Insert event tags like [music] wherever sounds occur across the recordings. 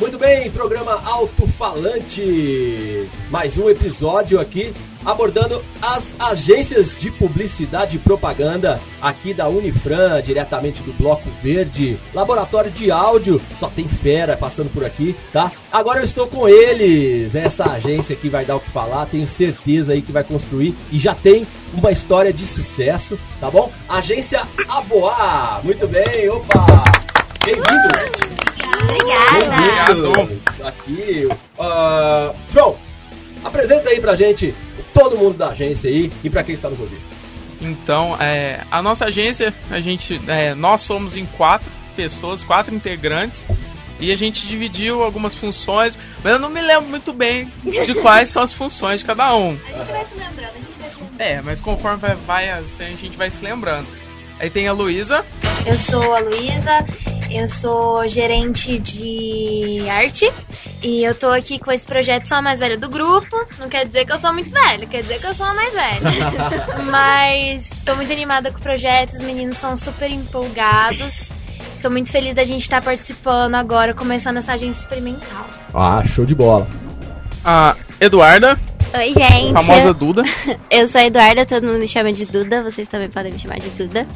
Muito bem, programa Alto Falante. Mais um episódio aqui abordando as agências de publicidade e propaganda aqui da Unifran, diretamente do Bloco Verde. Laboratório de áudio, só tem fera passando por aqui, tá? Agora eu estou com eles. Essa agência que vai dar o que falar, tenho certeza aí que vai construir e já tem uma história de sucesso, tá bom? Agência Avoar. Muito bem, opa! Bem-vindos! Obrigada. Aqui, uh, João, apresenta aí pra gente todo mundo da agência aí e pra quem está nos ouvindo. Então, é, a nossa agência, a gente, é, nós somos em quatro pessoas, quatro integrantes. E a gente dividiu algumas funções, mas eu não me lembro muito bem de [laughs] quais são as funções de cada um. A gente vai se lembrando, a gente vai se lembrando. É, mas conforme vai, vai a gente vai se lembrando. Aí tem a Luísa. Eu sou a Luísa, eu sou gerente de arte e eu tô aqui com esse projeto sou a mais velha do grupo. Não quer dizer que eu sou muito velha, quer dizer que eu sou a mais velha. [laughs] Mas tô muito animada com o projeto, os meninos são super empolgados. Tô muito feliz da gente estar participando agora, começando essa agência experimental. Ah, show de bola. A Eduarda, Oi, gente. famosa Duda. [laughs] Eu sou a Eduarda, todo mundo me chama de Duda, vocês também podem me chamar de Duda.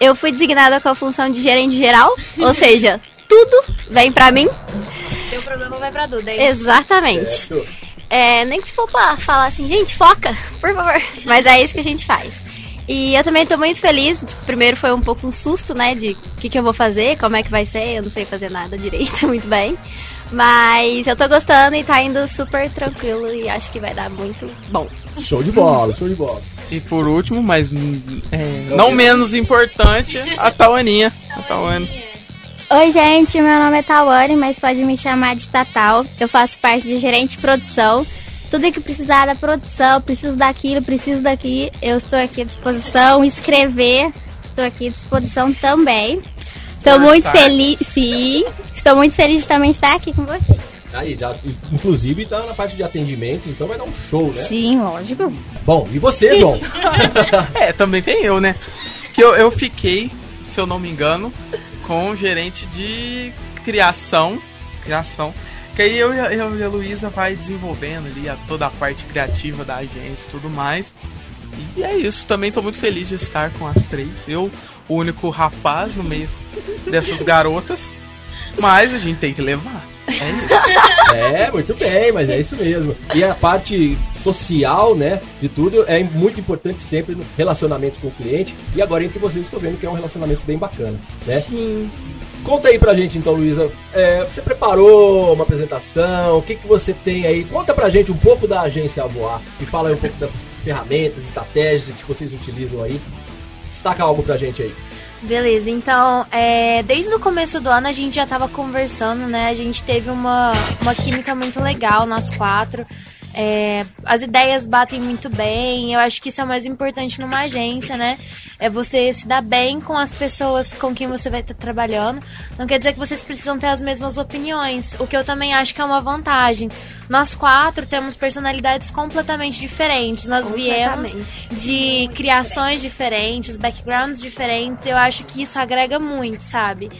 Eu fui designada com a função de gerente geral, [laughs] ou seja, tudo vem pra mim. Teu problema vai pra Duda, hein? Exatamente. Certo. É, nem que se for pra falar assim, gente, foca, por favor. Mas é isso que a gente faz. E eu também tô muito feliz. Primeiro foi um pouco um susto, né? De o que, que eu vou fazer, como é que vai ser. Eu não sei fazer nada direito, [laughs] muito bem. Mas eu tô gostando e tá indo super tranquilo e acho que vai dar muito bom. Show de bola, show de bola. E por último, mas é, não menos importante, a Tauaninha. A Tauane. Oi, gente, meu nome é Tawane, mas pode me chamar de Tatal. Eu faço parte de gerente de produção. Tudo que precisar da produção, preciso daquilo, preciso daqui, eu estou aqui à disposição. Escrever, estou aqui à disposição também. Estou muito feliz, sim. Estou muito feliz de também estar aqui com vocês. Aí, já, inclusive tá na parte de atendimento, então vai dar um show, né? Sim, lógico. Bom, e você, João? [laughs] É, também tem eu, né? Que eu, eu fiquei, se eu não me engano, com o gerente de criação. Criação. Que aí eu, e a- eu e a Luísa vai desenvolvendo ali a, toda a parte criativa da agência e tudo mais. E é isso, também tô muito feliz de estar com as três. Eu, o único rapaz no meio dessas garotas. Mas a gente tem que levar. É isso. É, muito bem, mas é isso mesmo. E a parte social, né, de tudo, é muito importante sempre no relacionamento com o cliente. E agora entre vocês estou vendo que é um relacionamento bem bacana, né? Sim. Conta aí pra gente então, Luísa. É, você preparou uma apresentação? O que, que você tem aí? Conta pra gente um pouco da agência Avoar e fala aí um pouco das ferramentas, estratégias que vocês utilizam aí. Destaca algo pra gente aí. Beleza, então, é, desde o começo do ano a gente já tava conversando, né? A gente teve uma, uma química muito legal, nós quatro. É, as ideias batem muito bem. Eu acho que isso é o mais importante numa agência, né? É você se dar bem com as pessoas com quem você vai estar trabalhando. Não quer dizer que vocês precisam ter as mesmas opiniões, o que eu também acho que é uma vantagem. Nós quatro temos personalidades completamente diferentes. Nós viemos de criações diferentes, backgrounds diferentes. Eu acho que isso agrega muito, sabe?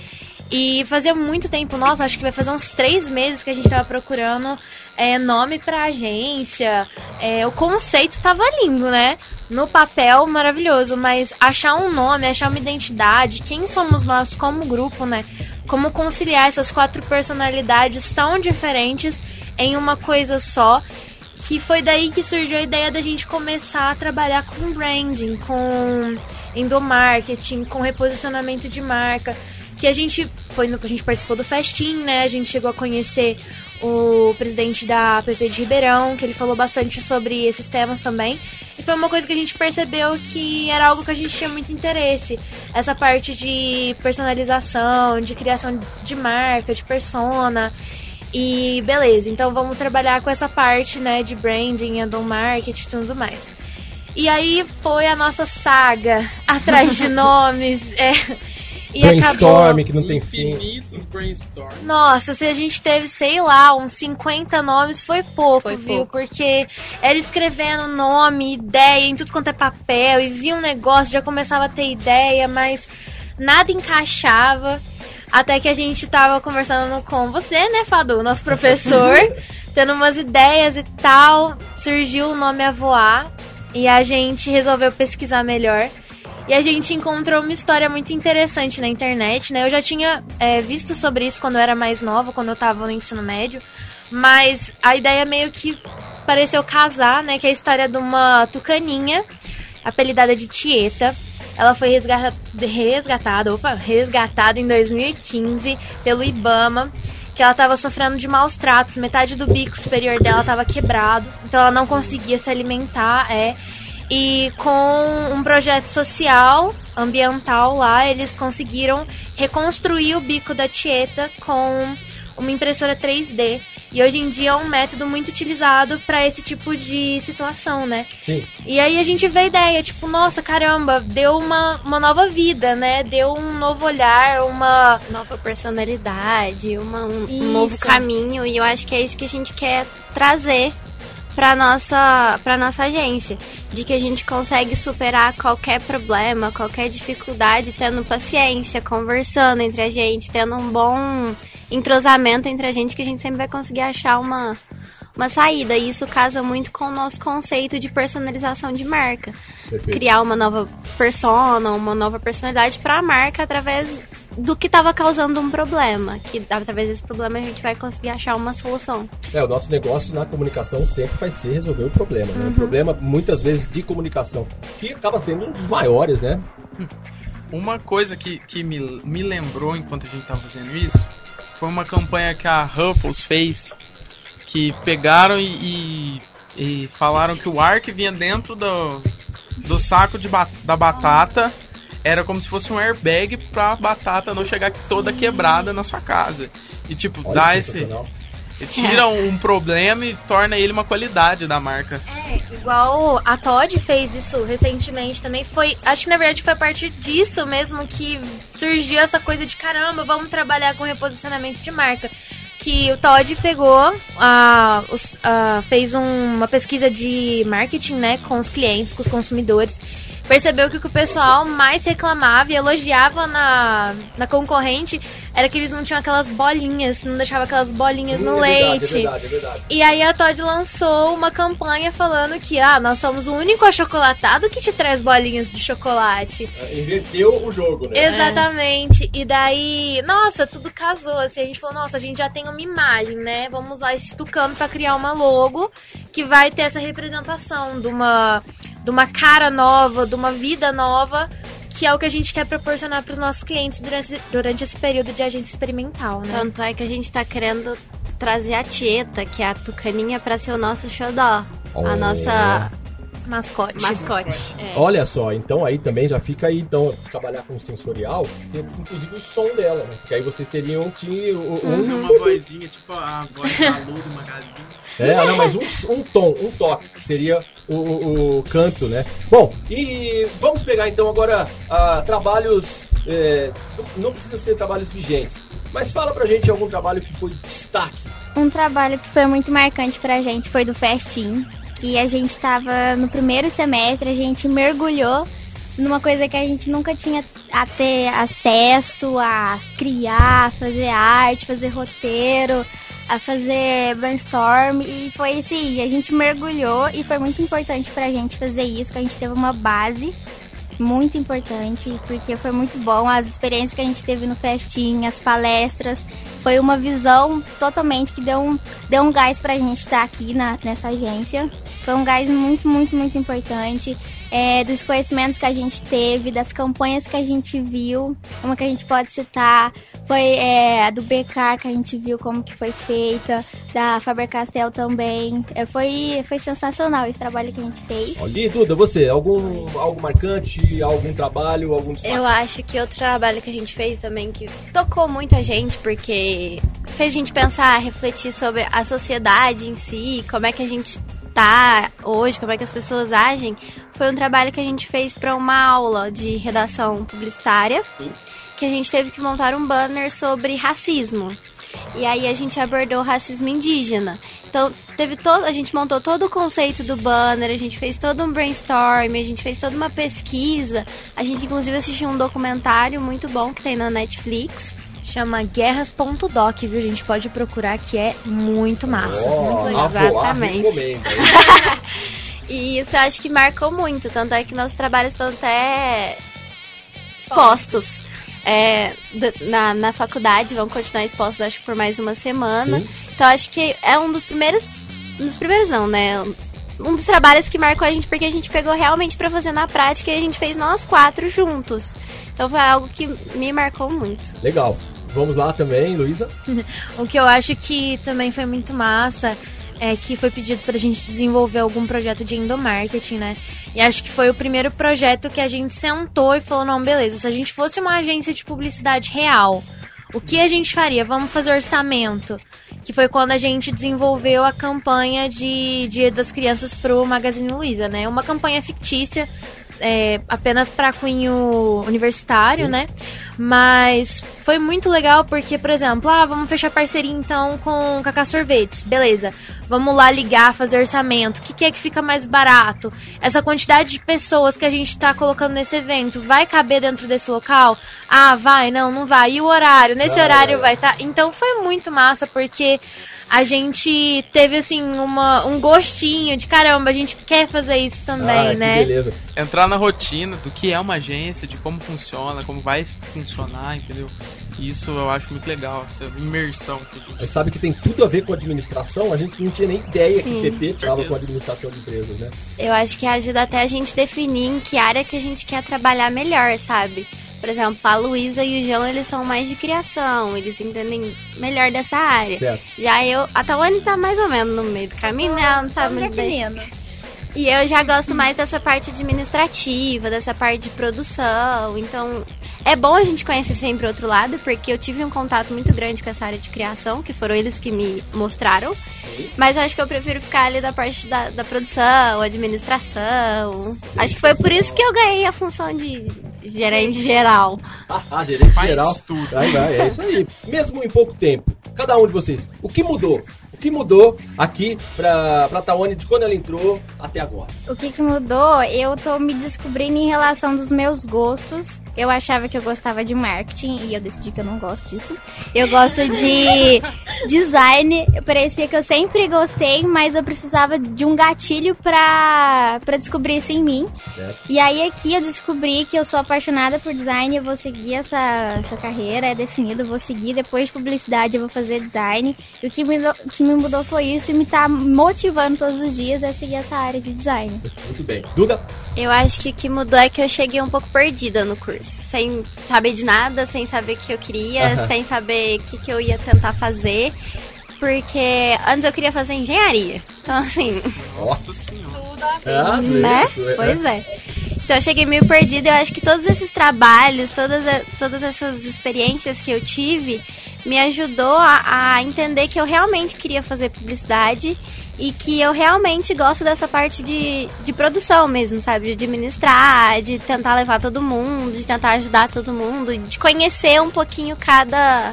E fazia muito tempo, nossa, acho que vai fazer uns três meses que a gente tava procurando é, nome pra agência. É, o conceito tava lindo, né? No papel, maravilhoso, mas achar um nome, achar uma identidade, quem somos nós como grupo, né? Como conciliar essas quatro personalidades tão diferentes em uma coisa só que foi daí que surgiu a ideia da gente começar a trabalhar com branding, com endomarketing, com reposicionamento de marca, que a gente foi a gente participou do festim, né? A gente chegou a conhecer o presidente da PP de Ribeirão, que ele falou bastante sobre esses temas também. E foi uma coisa que a gente percebeu que era algo que a gente tinha muito interesse. Essa parte de personalização, de criação de marca, de persona. E beleza, então vamos trabalhar com essa parte, né, de branding, do marketing e tudo mais. E aí foi a nossa saga [laughs] atrás de [laughs] nomes. É, e Brainstorm, acabou. que não tem fim. Infinitos brainstorm. Nossa, se a gente teve, sei lá, uns 50 nomes, foi pouco, Foi viu? pouco. Porque era escrevendo nome, ideia em tudo quanto é papel, e via um negócio, já começava a ter ideia, mas nada encaixava. Até que a gente tava conversando com você, né, Fadu, nosso professor, [laughs] tendo umas ideias e tal. Surgiu o nome a voar e a gente resolveu pesquisar melhor. E a gente encontrou uma história muito interessante na internet, né? Eu já tinha é, visto sobre isso quando eu era mais nova, quando eu tava no ensino médio. Mas a ideia meio que pareceu casar, né? Que é a história de uma tucaninha, apelidada de Tieta. Ela foi resgatada, opa, resgatada em 2015 pelo Ibama, que ela estava sofrendo de maus tratos, metade do bico superior dela estava quebrado, então ela não conseguia se alimentar, é. E com um projeto social, ambiental lá, eles conseguiram reconstruir o bico da Tieta com uma impressora 3D. E hoje em dia é um método muito utilizado para esse tipo de situação, né? Sim. E aí a gente vê a ideia, tipo, nossa, caramba, deu uma, uma nova vida, né? Deu um novo olhar, uma nova personalidade, uma, um, Isso. um novo caminho. E eu acho que é isso que a gente quer trazer para nossa para nossa agência, de que a gente consegue superar qualquer problema, qualquer dificuldade tendo paciência, conversando entre a gente, tendo um bom entrosamento entre a gente que a gente sempre vai conseguir achar uma uma saída. E isso casa muito com o nosso conceito de personalização de marca. Perfeito. Criar uma nova persona, uma nova personalidade para a marca através do que estava causando um problema. Que através desse problema a gente vai conseguir achar uma solução. É, o nosso negócio na comunicação sempre vai ser resolver o problema, né? Um problema, muitas vezes, de comunicação, que acaba sendo um dos maiores, né? Uma coisa que, que me, me lembrou enquanto a gente tava fazendo isso foi uma campanha que a Ruffles fez que pegaram e, e, e falaram que o ar que vinha dentro do, do saco de ba da batata era como se fosse um airbag pra batata não chegar toda quebrada na sua casa. E tipo, Olha, dá esse. Tira um problema e torna ele uma qualidade da marca. É, igual a Todd fez isso recentemente também. Foi, acho que na verdade foi a partir disso mesmo que surgiu essa coisa de caramba, vamos trabalhar com reposicionamento de marca. Que o Todd pegou, ah, os- ah, fez um- uma pesquisa de marketing, né, com os clientes, com os consumidores. Percebeu que o que o pessoal mais reclamava e elogiava na, na concorrente era que eles não tinham aquelas bolinhas, não deixavam aquelas bolinhas no Hum, é verdade, leite. É verdade, é verdade. E aí a Todd lançou uma campanha falando que ah, nós somos o único achocolatado que te traz bolinhas de chocolate. É, Inverteu o jogo, né? Exatamente. E daí, nossa, tudo casou. Assim, a gente falou, nossa, a gente já tem uma imagem, né? Vamos usar esse tucano pra criar uma logo que vai ter essa representação de uma, de uma cara nova, de uma vida nova, que é o que a gente quer proporcionar pros nossos clientes durante, durante esse período de agência experimental, né? Tanto é que a gente tá querendo trazer a Tieta, que é a tucaninha, pra ser o nosso xodó. Oh. A nossa Mascote. mascote. É. Olha só, então aí também já fica aí, então, trabalhar com sensorial, tem inclusive o som dela, né? Porque aí vocês teriam que. o- Um, Uma vozinha, tipo a voz da Lu do magazine. É, não, mas um, um tom, um toque, que seria o, o- o canto, né? Bom, e vamos pegar então agora ah, trabalhos. é, não precisa ser trabalhos vigentes, mas fala pra gente algum trabalho que foi destaque. Um trabalho que foi muito marcante pra gente foi do Festim, que a gente tava no primeiro semestre, a gente mergulhou numa coisa que a gente nunca tinha a ter acesso a criar, fazer arte, fazer roteiro, a fazer brainstorm. E foi assim, a gente mergulhou e foi muito importante pra gente fazer isso, que a gente teve uma base muito importante, porque foi muito bom as experiências que a gente teve no festim, as palestras, foi uma visão totalmente que deu um, deu um gás pra gente estar aqui na, nessa agência. Foi um gás muito, muito, muito importante. É, dos conhecimentos que a gente teve, das campanhas que a gente viu. Uma que a gente pode citar foi é, a do BK, que a gente viu como que foi feita, da Faber-Castell também. É, foi, foi sensacional esse trabalho que a gente fez. E Duda, você, algum algo marcante, algum trabalho, algum destaque? Eu acho que outro trabalho que a gente fez também que tocou muito a gente, porque fez a gente pensar, refletir sobre a sociedade em si, como é que a gente tá hoje, como é que as pessoas agem, foi um trabalho que a gente fez para uma aula de redação publicitária, que a gente teve que montar um banner sobre racismo. E aí a gente abordou o racismo indígena. Então, teve todo, a gente montou todo o conceito do banner, a gente fez todo um brainstorm, a gente fez toda uma pesquisa. A gente inclusive assistiu um documentário muito bom que tem na Netflix. Chama guerras.doc, viu, gente? Pode procurar que é muito massa. Ó, muito legal. Exatamente. [laughs] E isso eu acho que marcou muito, tanto é que nossos trabalhos estão até expostos. É, na, na faculdade, vão continuar expostos, acho que por mais uma semana. Sim. Então acho que é um dos primeiros. Um dos primeiros não, né? Um dos trabalhos que marcou a gente, porque a gente pegou realmente pra fazer na prática e a gente fez nós quatro juntos. Então foi algo que me marcou muito. Legal. Vamos lá também, Luísa. [laughs] O que eu acho que também foi muito massa é que foi pedido pra gente desenvolver algum projeto de endomarketing, né? E acho que foi o primeiro projeto que a gente sentou e falou, não, beleza, se a gente fosse uma agência de publicidade real, o que a gente faria? Vamos fazer orçamento. Que foi quando a gente desenvolveu a campanha de Dia das Crianças pro Magazine Luiza, né? Uma campanha fictícia, é, apenas para cunho universitário, Sim. né? Mas foi muito legal porque, por exemplo, ah, vamos fechar parceria então com Cacá Sorvetes, beleza. Vamos lá ligar, fazer orçamento. O que, que é que fica mais barato? Essa quantidade de pessoas que a gente tá colocando nesse evento vai caber dentro desse local? Ah, vai, não, não vai. E o horário? Nesse Vai, horário vai. vai estar. Então foi muito massa porque a gente teve assim uma, um gostinho de caramba, a gente quer fazer isso também, ah, né? Que beleza. Entrar na rotina do que é uma agência, de como funciona, como vai funcionar, entendeu? Isso eu acho muito legal, essa imersão que a gente Mas sabe que tem tudo a ver com administração? A gente não tinha nem ideia que Sim. o TP estava com administração de empresas, né? Eu acho que ajuda até a gente definir em que área que a gente quer trabalhar melhor, sabe? Por exemplo, a Luísa e o João, eles são mais de criação, eles entendem melhor dessa área. Certo. Já eu, a Tawane tá mais ou menos no meio do caminho, né? Ela não sabe muito bem. E eu já gosto mais dessa parte administrativa, dessa parte de produção. Então, é bom a gente conhecer sempre o outro lado, porque eu tive um contato muito grande com essa área de criação, que foram eles que me mostraram. Mas eu acho que eu prefiro ficar ali da parte da, da produção, administração. acho que foi por isso que eu ganhei a função de gerente geral. Ah, gerente Faz geral. tudo. Vai, vai, é isso aí. Mesmo em pouco tempo, cada um de vocês, o que mudou? O que mudou aqui pra, pra Tawane de quando ela entrou até agora? O que, que mudou? Eu tô me descobrindo em relação dos meus gostos. Eu achava que eu gostava de marketing e eu decidi que eu não gosto disso. Eu gosto de [laughs] design. Parecia que eu sempre gostei, mas eu precisava de um gatilho pra, pra descobrir isso em mim. Certo? E aí aqui eu descobri que eu sou apaixonada por design, eu vou seguir essa, essa carreira, é definido, eu vou seguir. Depois de publicidade eu vou fazer design. E o que me, que me mudou foi isso e me tá motivando todos os dias a seguir essa área de design. Muito bem. Duda? Eu acho que o que mudou é que eu cheguei um pouco perdida no curso. Sem saber de nada, sem saber o que eu queria, Aham. sem saber o que, que eu ia tentar fazer. Porque antes eu queria fazer engenharia. Então, assim, Nossa Ah, né? é. Pois é. Então eu cheguei meio perdida. Eu acho que todos esses trabalhos, todas, todas essas experiências que eu tive, me ajudou a, a entender que eu realmente queria fazer publicidade e que eu realmente gosto dessa parte de, de produção mesmo, sabe? De administrar, de tentar levar todo mundo, de tentar ajudar todo mundo, de conhecer um pouquinho cada,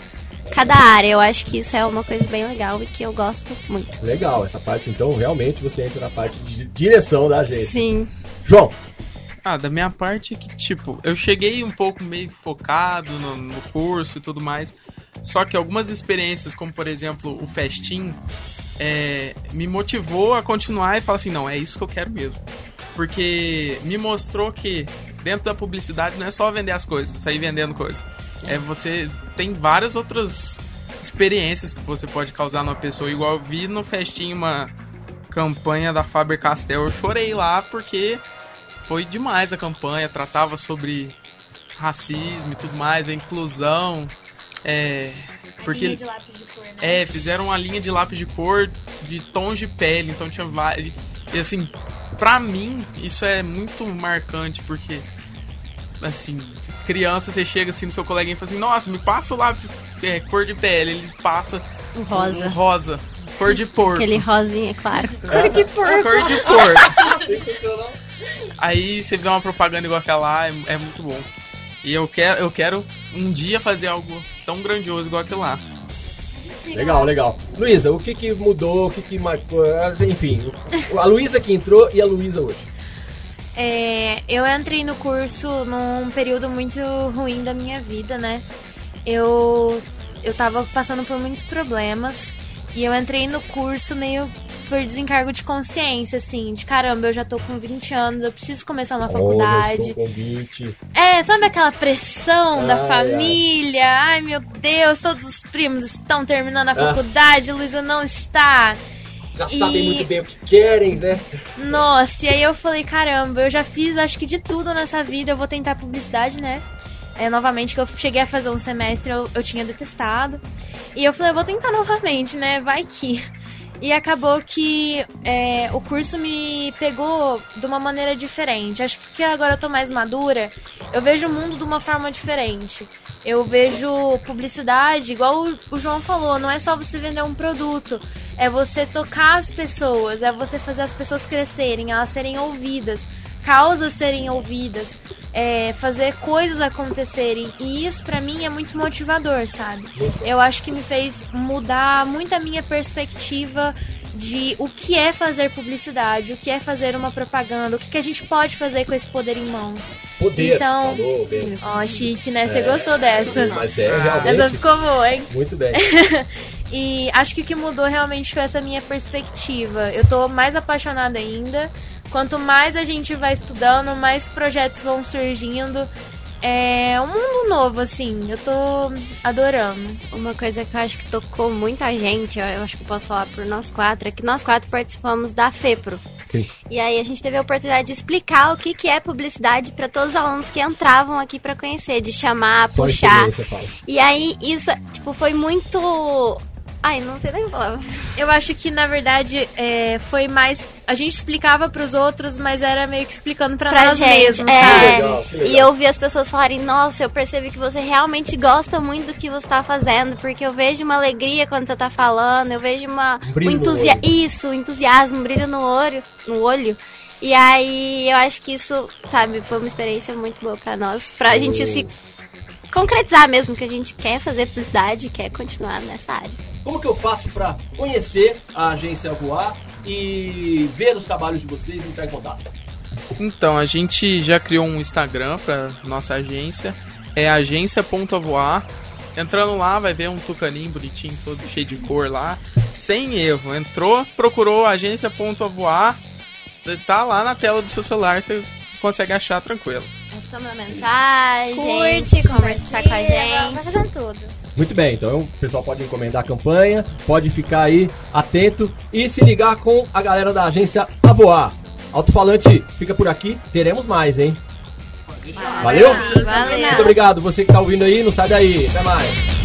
cada área. Eu acho que isso é uma coisa bem legal e que eu gosto muito. Legal, essa parte então realmente você entra na parte de direção da agência. Sim. João, Ah, da minha parte é que, tipo, eu cheguei um pouco meio focado no, no curso e tudo mais. Só que algumas experiências, como por exemplo o Festim, é, me motivou a continuar e falar assim, não, é isso que eu quero mesmo. Porque me mostrou que dentro da publicidade não é só vender as coisas, sair vendendo coisas. É você tem várias outras experiências que você pode causar numa pessoa. Igual eu vi no Festim uma campanha da Faber Castell, eu chorei lá porque foi demais a campanha, tratava sobre racismo e tudo mais, a inclusão. É, porque é, fizeram uma linha de lápis de cor de tons de pele, então tinha vários. E assim, pra mim, isso é muito marcante, porque assim, criança, você chega assim no seu coleguinha e fala assim, nossa, me passa o lápis de é, cor de pele, ele passa Um rosa. um rosa, cor de [laughs] porco. Aquele rosinha, claro. Cor de porco. sensacional. [laughs] Aí você vê uma propaganda igual aquela lá, é, é muito bom. E eu quero, eu quero um dia fazer algo tão grandioso igual aquilo lá. Legal, legal. Luísa, o que que mudou, o que que marcou, enfim, a Luísa que entrou e a Luísa hoje. É, eu entrei no curso num período muito ruim da minha vida, né? eu eu tava passando por muitos problemas e eu entrei no curso meio por desencargo de consciência, assim, de caramba, eu já tô com 20 anos, eu preciso começar uma faculdade. com 20. É, sabe aquela pressão da Ai, família? Ai. meu Deus, todos os primos estão terminando a Ah. faculdade, Luísa não está. Já E- sabem muito bem o que querem, né? Nossa, e aí eu falei, caramba, eu já fiz acho que de tudo nessa vida, eu vou tentar publicidade, né? É, novamente, que eu cheguei a fazer um semestre, eu, eu tinha detestado. E eu falei, eu vou tentar novamente, né? Vai que. E acabou que é, o curso me pegou de uma maneira diferente. Acho que agora eu tô mais madura, eu vejo o mundo de uma forma diferente. Eu vejo publicidade, igual o, João falou, não é só você vender um produto, é você tocar as pessoas, é você fazer as pessoas crescerem, elas serem ouvidas, causas serem ouvidas, é, fazer coisas acontecerem. E isso pra mim é muito motivador, sabe? Eu acho que me fez mudar muito a minha perspectiva de o que é fazer publicidade, o que é fazer uma propaganda, o que, que a gente pode fazer com esse poder em mãos. Poder. Então- Falou bem. Ó, chique, né? Você gostou dessa? Mas é realmente Essa ficou boa, hein? muito bem. [laughs] E acho que o que mudou realmente foi essa minha perspectiva. Eu tô mais apaixonada ainda. Quanto mais a gente vai estudando, mais projetos vão surgindo. É um mundo novo, assim. Eu tô adorando. Uma coisa que eu acho que tocou muita gente, eu acho que eu posso falar por nós quatro, é que nós quatro participamos da FEPRO. Sim. E aí a gente teve a oportunidade de explicar o que, que é publicidade para todos os alunos que entravam aqui para conhecer, de chamar, Só puxar. E aí isso, tipo, foi muito. Ai, não sei nem a palavra. Eu acho que, na verdade, é, foi mais. A gente explicava pros outros, mas era meio que explicando pra, Pra nós gente, mesmos, é. sabe? legal, que legal. E eu vi as pessoas falarem, nossa, eu percebi que você realmente gosta muito do que você tá fazendo, porque eu vejo uma alegria quando você tá falando, eu vejo uma Um brilho um olho. isso, um entusiasmo, um brilho no olho, no olho. E aí eu acho que isso, sabe, foi uma experiência muito boa pra nós, pra gente se concretizar mesmo que a gente quer fazer publicidade, quer continuar nessa área. Como que eu faço pra conhecer a agência Voar e ver os trabalhos de vocês e entrar em contato? Então, a gente já criou um Instagram pra nossa agência. É agência.voar. Entrando lá, vai ver um tucaninho bonitinho, todo cheio de cor lá. Sem erro. Entrou, procurou agência.voar. Tá lá na tela do seu celular, você consegue achar tranquilo. É só uma mensagem, Curte, conversar com a Vai gente. fazendo tudo. Muito bem, então o pessoal pode encomendar a campanha, pode ficar aí atento e se ligar com a galera da agência Avoar. Alto-falante fica por aqui, teremos mais, hein? Valeu? Valeu. Muito obrigado, você que tá ouvindo aí, não sai daí. Até mais.